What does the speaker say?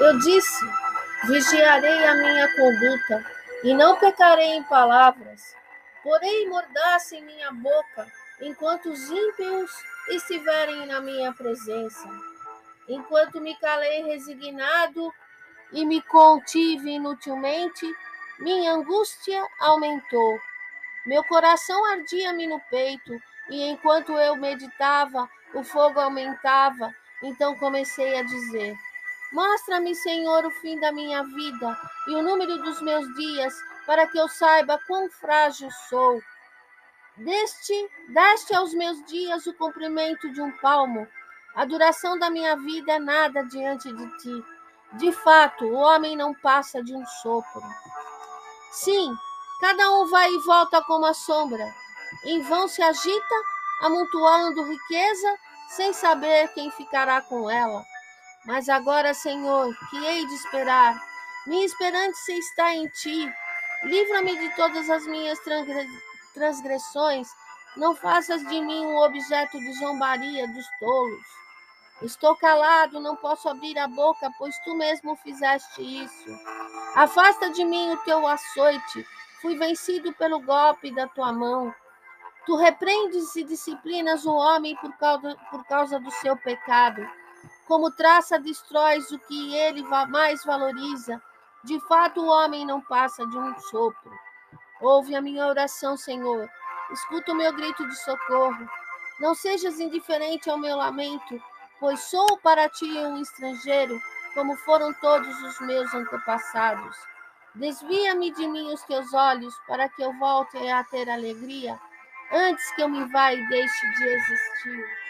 Eu disse: vigiarei a minha conduta e não pecarei em palavras. Porém, mordaça em minha boca enquanto os ímpios estiverem na minha presença. Enquanto me calei resignado e me contive inutilmente, minha angústia aumentou meu coração ardia-me no peito, e enquanto eu meditava, o fogo aumentava. Então comecei a dizer: Mostra-me, Senhor, o fim da minha vida e o número dos meus dias, para que eu saiba quão frágil sou. Deste, deste aos meus dias o comprimento de um palmo. A duração da minha vida é nada diante de ti. De fato, o homem não passa de um sopro. Sim, cada um vai e volta como a sombra. Em vão se agita, amontoando riqueza, sem saber quem ficará com ela. Mas agora, Senhor, que hei de esperar? Minha esperança está em ti. Livra-me de todas as minhas transgressões. Não faças de mim um objeto de zombaria dos tolos. Estou calado, não posso abrir a boca, pois tu mesmo fizeste isso. Afasta de mim o teu açoite. Fui vencido pelo golpe da tua mão. Tu repreendes e disciplinas o homem por causa, por causa do seu pecado. Como traça destróis o que ele mais valoriza. De fato, o homem não passa de um sopro. Ouve a minha oração, Senhor. Escuta o meu grito de socorro. Não sejas indiferente ao meu lamento, pois sou para ti um estrangeiro, como foram todos os meus antepassados. Desvia-me de mim os teus olhos, para que eu volte a ter alegria, antes que eu me vá e deixe de existir.